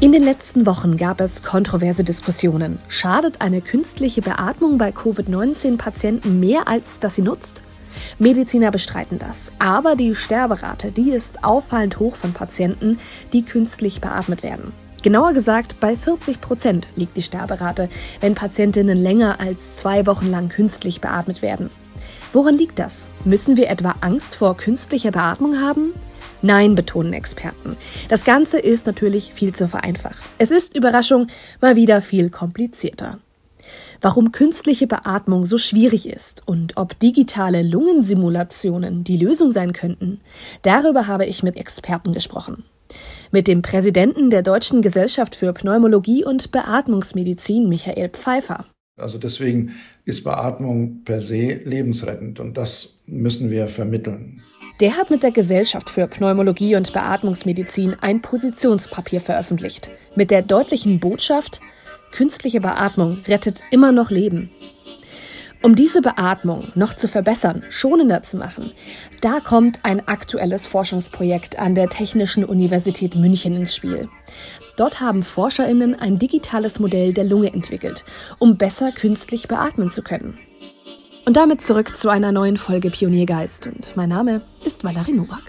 In den letzten Wochen gab es kontroverse Diskussionen. Schadet eine künstliche Beatmung bei Covid-19-Patienten mehr, als dass sie nutzt? Mediziner bestreiten das. Aber die Sterberate, die ist auffallend hoch von Patienten, die künstlich beatmet werden. Genauer gesagt, bei 40 Prozent liegt die Sterberate, wenn Patientinnen länger als zwei Wochen lang künstlich beatmet werden. Woran liegt das? Müssen wir etwa Angst vor künstlicher Beatmung haben? Nein, betonen Experten. Das Ganze ist natürlich viel zu vereinfacht. Es ist, Überraschung, mal wieder viel komplizierter. Warum künstliche Beatmung so schwierig ist und ob digitale Lungensimulationen die Lösung sein könnten, darüber habe ich mit Experten gesprochen. Mit dem Präsidenten der Deutschen Gesellschaft für Pneumologie und Beatmungsmedizin, Michael Pfeiffer. Also deswegen ist Beatmung per se lebensrettend und das müssen wir vermitteln. Der hat mit der Gesellschaft für Pneumologie und Beatmungsmedizin ein Positionspapier veröffentlicht mit der deutlichen Botschaft, künstliche Beatmung rettet immer noch Leben. Um diese Beatmung noch zu verbessern, schonender zu machen, da kommt ein aktuelles Forschungsprojekt an der Technischen Universität München ins Spiel. Dort haben Forscherinnen ein digitales Modell der Lunge entwickelt, um besser künstlich beatmen zu können. Und damit zurück zu einer neuen Folge Pioniergeist. Und mein Name ist Valerie Nowak.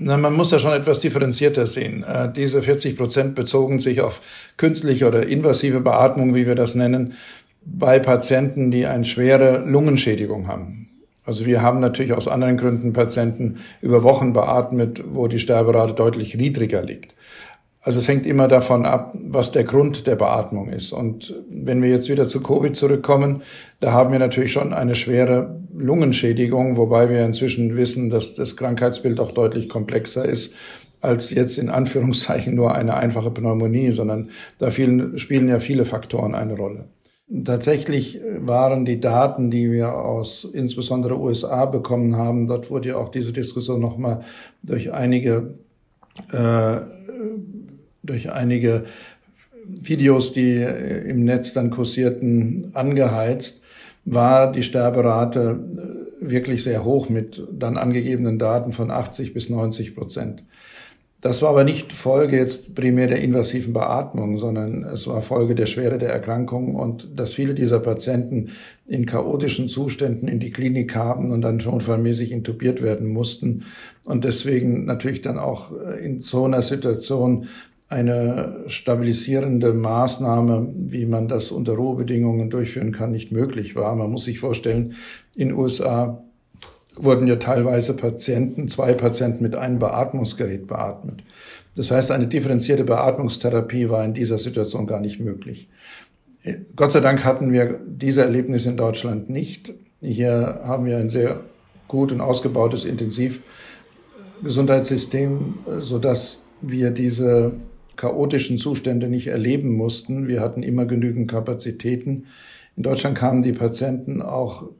Na, man muss ja schon etwas differenzierter sehen. Äh, diese 40 Prozent bezogen sich auf künstliche oder invasive Beatmung, wie wir das nennen, bei Patienten, die eine schwere Lungenschädigung haben. Also wir haben natürlich aus anderen Gründen Patienten über Wochen beatmet, wo die Sterberate deutlich niedriger liegt. Also es hängt immer davon ab, was der Grund der Beatmung ist. Und wenn wir jetzt wieder zu Covid zurückkommen, da haben wir natürlich schon eine schwere Lungenschädigung, wobei wir inzwischen wissen, dass das Krankheitsbild auch deutlich komplexer ist als jetzt in Anführungszeichen nur eine einfache Pneumonie, sondern da vielen, spielen ja viele Faktoren eine Rolle. Tatsächlich waren die Daten, die wir aus insbesondere USA bekommen haben, dort wurde ja auch diese Diskussion nochmal durch einige, äh, durch einige Videos, die im Netz dann kursierten, angeheizt, war die Sterberate wirklich sehr hoch mit dann angegebenen Daten von 80 bis 90 Prozent. Das war aber nicht Folge jetzt primär der invasiven Beatmung, sondern es war Folge der Schwere der Erkrankung und dass viele dieser Patienten in chaotischen Zuständen in die Klinik kamen und dann notfallmäßig intubiert werden mussten und deswegen natürlich dann auch in so einer Situation eine stabilisierende Maßnahme, wie man das unter Ruhebedingungen durchführen kann, nicht möglich war. Man muss sich vorstellen, in USA wurden ja teilweise Patienten, zwei Patienten mit einem Beatmungsgerät beatmet. Das heißt, eine differenzierte Beatmungstherapie war in dieser Situation gar nicht möglich. Gott sei Dank hatten wir diese Erlebnisse in Deutschland nicht. Hier haben wir ein sehr gut und ausgebautes Intensivgesundheitssystem, sodass wir diese chaotischen Zustände nicht erleben mussten. Wir hatten immer genügend Kapazitäten. In Deutschland kamen die Patienten auch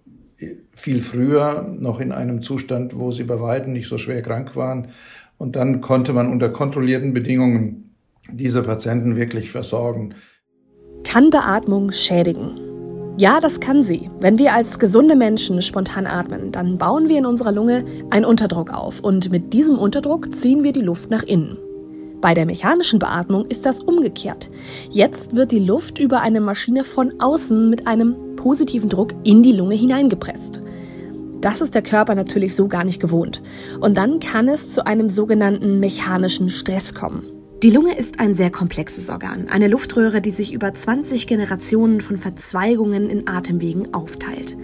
viel früher noch in einem Zustand, wo sie bei weitem nicht so schwer krank waren. Und dann konnte man unter kontrollierten Bedingungen diese Patienten wirklich versorgen. Kann Beatmung schädigen? Ja, das kann sie. Wenn wir als gesunde Menschen spontan atmen, dann bauen wir in unserer Lunge einen Unterdruck auf und mit diesem Unterdruck ziehen wir die Luft nach innen. Bei der mechanischen Beatmung ist das umgekehrt. Jetzt wird die Luft über eine Maschine von außen mit einem positiven Druck in die Lunge hineingepresst. Das ist der Körper natürlich so gar nicht gewohnt. Und dann kann es zu einem sogenannten mechanischen Stress kommen. Die Lunge ist ein sehr komplexes Organ, eine Luftröhre, die sich über 20 Generationen von Verzweigungen in Atemwegen aufteilt.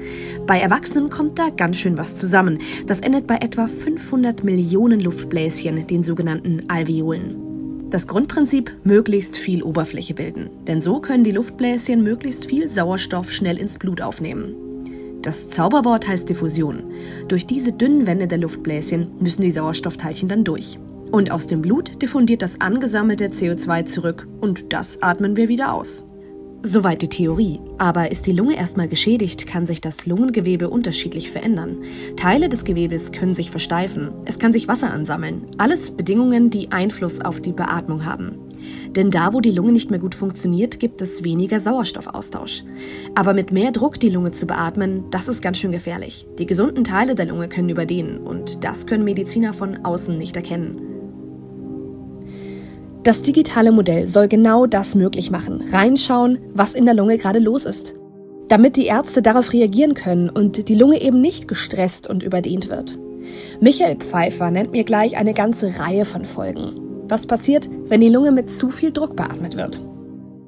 Bei Erwachsenen kommt da ganz schön was zusammen. Das endet bei etwa 500 Millionen Luftbläschen, den sogenannten Alveolen. Das Grundprinzip möglichst viel Oberfläche bilden, denn so können die Luftbläschen möglichst viel Sauerstoff schnell ins Blut aufnehmen. Das Zauberwort heißt Diffusion. Durch diese dünnen Wände der Luftbläschen müssen die Sauerstoffteilchen dann durch. Und aus dem Blut diffundiert das angesammelte CO2 zurück und das atmen wir wieder aus. Soweit die Theorie. Aber ist die Lunge erstmal geschädigt, kann sich das Lungengewebe unterschiedlich verändern. Teile des Gewebes können sich versteifen, es kann sich Wasser ansammeln. Alles Bedingungen, die Einfluss auf die Beatmung haben. Denn da, wo die Lunge nicht mehr gut funktioniert, gibt es weniger Sauerstoffaustausch. Aber mit mehr Druck die Lunge zu beatmen, das ist ganz schön gefährlich. Die gesunden Teile der Lunge können überdehnen und das können Mediziner von außen nicht erkennen. Das digitale Modell soll genau das möglich machen, reinschauen, was in der Lunge gerade los ist. Damit die Ärzte darauf reagieren können und die Lunge eben nicht gestresst und überdehnt wird. Michael Pfeiffer nennt mir gleich eine ganze Reihe von Folgen. Was passiert, wenn die Lunge mit zu viel Druck beatmet wird?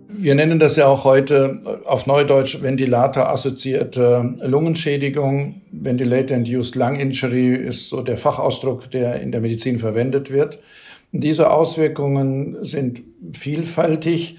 Wir nennen das ja auch heute auf Neudeutsch Ventilator-assoziierte Lungenschädigung. Ventilator-induced lung injury ist so der Fachausdruck, der in der Medizin verwendet wird. Diese Auswirkungen sind vielfältig.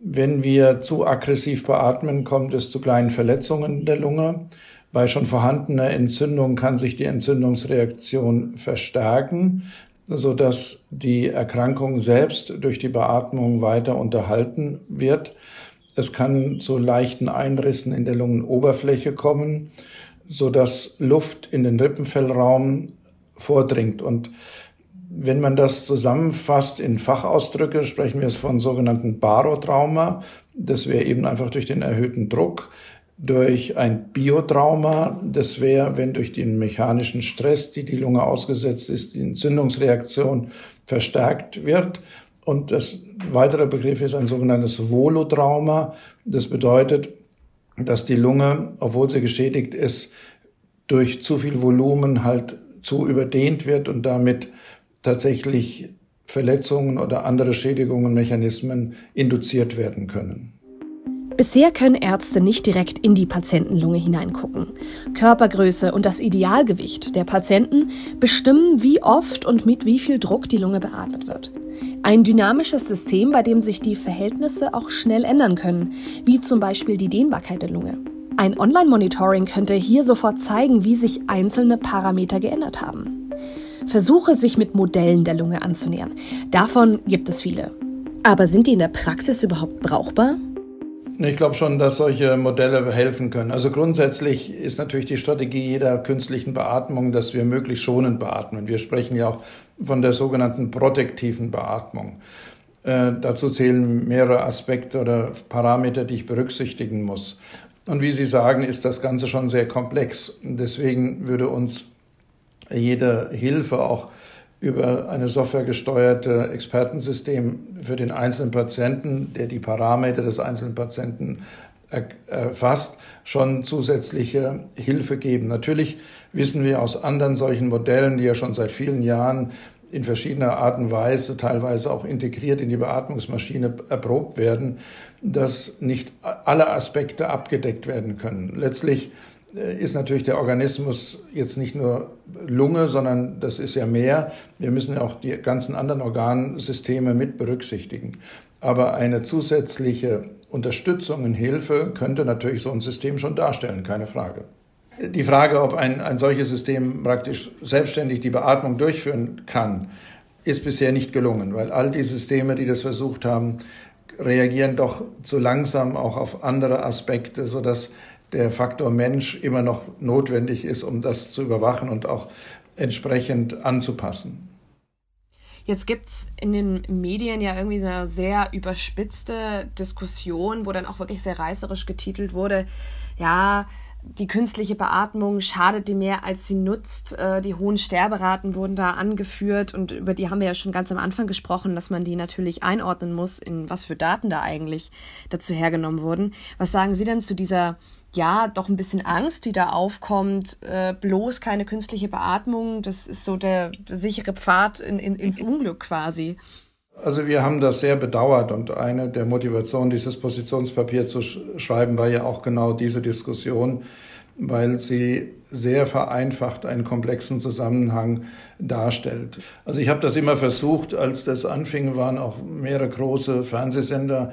Wenn wir zu aggressiv beatmen, kommt es zu kleinen Verletzungen der Lunge. Bei schon vorhandener Entzündung kann sich die Entzündungsreaktion verstärken so dass die Erkrankung selbst durch die Beatmung weiter unterhalten wird. Es kann zu leichten Einrissen in der Lungenoberfläche kommen, so dass Luft in den Rippenfellraum vordringt. Und wenn man das zusammenfasst in Fachausdrücke, sprechen wir von sogenannten Barotrauma. Das wäre eben einfach durch den erhöhten Druck durch ein Biotrauma. Das wäre, wenn durch den mechanischen Stress, die die Lunge ausgesetzt ist, die Entzündungsreaktion verstärkt wird. Und das weitere Begriff ist ein sogenanntes Volotrauma. Das bedeutet, dass die Lunge, obwohl sie geschädigt ist, durch zu viel Volumen halt zu überdehnt wird und damit tatsächlich Verletzungen oder andere Schädigungen, Mechanismen induziert werden können. Bisher können Ärzte nicht direkt in die Patientenlunge hineingucken. Körpergröße und das Idealgewicht der Patienten bestimmen, wie oft und mit wie viel Druck die Lunge beatmet wird. Ein dynamisches System, bei dem sich die Verhältnisse auch schnell ändern können, wie zum Beispiel die Dehnbarkeit der Lunge. Ein Online-Monitoring könnte hier sofort zeigen, wie sich einzelne Parameter geändert haben. Versuche, sich mit Modellen der Lunge anzunähern. Davon gibt es viele. Aber sind die in der Praxis überhaupt brauchbar? Ich glaube schon, dass solche Modelle helfen können. Also grundsätzlich ist natürlich die Strategie jeder künstlichen Beatmung, dass wir möglichst schonend beatmen. Wir sprechen ja auch von der sogenannten protektiven Beatmung. Äh, dazu zählen mehrere Aspekte oder Parameter, die ich berücksichtigen muss. Und wie Sie sagen, ist das Ganze schon sehr komplex. Deswegen würde uns jede Hilfe auch über eine softwaregesteuerte Expertensystem für den einzelnen Patienten, der die Parameter des einzelnen Patienten erfasst, schon zusätzliche Hilfe geben. Natürlich wissen wir aus anderen solchen Modellen, die ja schon seit vielen Jahren in verschiedener Art und Weise, teilweise auch integriert in die Beatmungsmaschine erprobt werden, dass nicht alle Aspekte abgedeckt werden können. Letztlich ist natürlich der Organismus jetzt nicht nur Lunge, sondern das ist ja mehr. Wir müssen ja auch die ganzen anderen Organsysteme mit berücksichtigen. Aber eine zusätzliche Unterstützung und Hilfe könnte natürlich so ein System schon darstellen, keine Frage. Die Frage, ob ein, ein solches System praktisch selbstständig die Beatmung durchführen kann, ist bisher nicht gelungen, weil all die Systeme, die das versucht haben, reagieren doch zu langsam auch auf andere Aspekte, sodass der Faktor Mensch immer noch notwendig ist, um das zu überwachen und auch entsprechend anzupassen. Jetzt gibt es in den Medien ja irgendwie eine sehr überspitzte Diskussion, wo dann auch wirklich sehr reißerisch getitelt wurde, ja, die künstliche Beatmung schadet dir mehr, als sie nutzt. Äh, die hohen Sterberaten wurden da angeführt und über die haben wir ja schon ganz am Anfang gesprochen, dass man die natürlich einordnen muss, in was für Daten da eigentlich dazu hergenommen wurden. Was sagen Sie denn zu dieser ja, doch ein bisschen Angst, die da aufkommt. Äh, bloß keine künstliche Beatmung, das ist so der, sichere Pfad in, in, ins Unglück quasi. Also wir haben das sehr bedauert und eine der Motivationen, dieses Positionspapier zu sch schreiben, war ja auch genau diese Diskussion, weil sie sehr vereinfacht einen komplexen Zusammenhang darstellt. Also ich habe das immer versucht, als das anfing, waren auch mehrere große Fernsehsender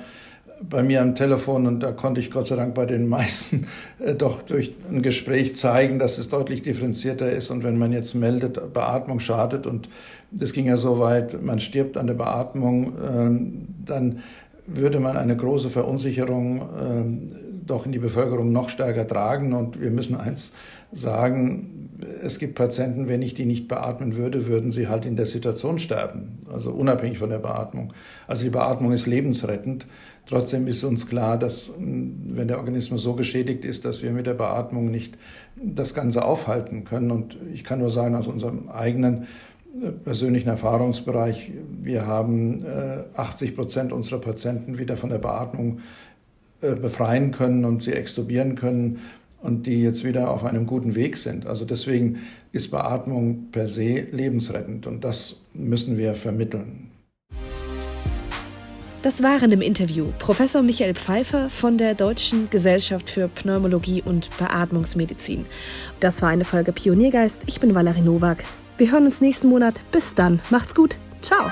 bei mir am Telefon und da konnte ich Gott sei Dank bei den meisten äh, doch durch ein Gespräch zeigen, dass es deutlich differenzierter ist. Und wenn man jetzt meldet, Beatmung schadet und das ging ja so weit, man stirbt an der Beatmung, äh, dann würde man eine große Verunsicherung äh, doch in die Bevölkerung noch stärker tragen und wir müssen eins sagen, es gibt Patienten, wenn ich die nicht beatmen würde, würden sie halt in der Situation sterben, also unabhängig von der Beatmung. Also die Beatmung ist lebensrettend. Trotzdem ist uns klar, dass wenn der Organismus so geschädigt ist, dass wir mit der Beatmung nicht das Ganze aufhalten können. Und ich kann nur sagen, aus unserem eigenen persönlichen Erfahrungsbereich. Wir haben 80 Prozent unserer Patienten wieder von der Beatmung befreien können und sie extubieren können und die jetzt wieder auf einem guten Weg sind. Also deswegen ist Beatmung per se lebensrettend und das müssen wir vermitteln. Das waren im Interview Professor Michael Pfeiffer von der Deutschen Gesellschaft für Pneumologie und Beatmungsmedizin. Das war eine Folge Pioniergeist. Ich bin Valerie Nowak. Wir hören uns nächsten Monat. Bis dann. Macht's gut. Ciao.